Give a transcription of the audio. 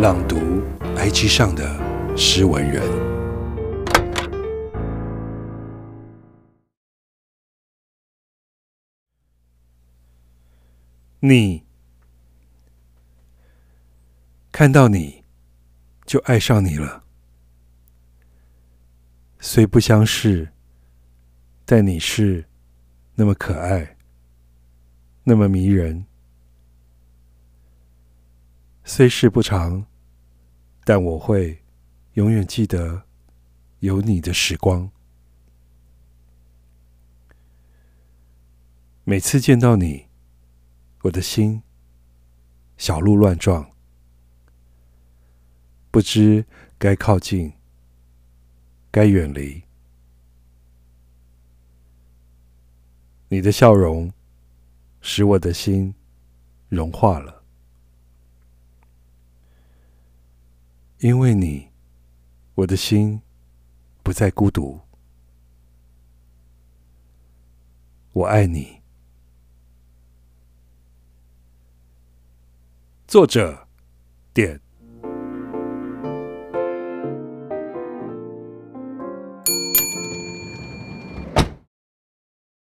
朗读 IG 上的诗文人，你看到你就爱上你了，虽不相识，但你是那么可爱，那么迷人。虽事不长，但我会永远记得有你的时光。每次见到你，我的心小鹿乱撞，不知该靠近，该远离。你的笑容使我的心融化了。因为你，我的心不再孤独。我爱你。作者：点。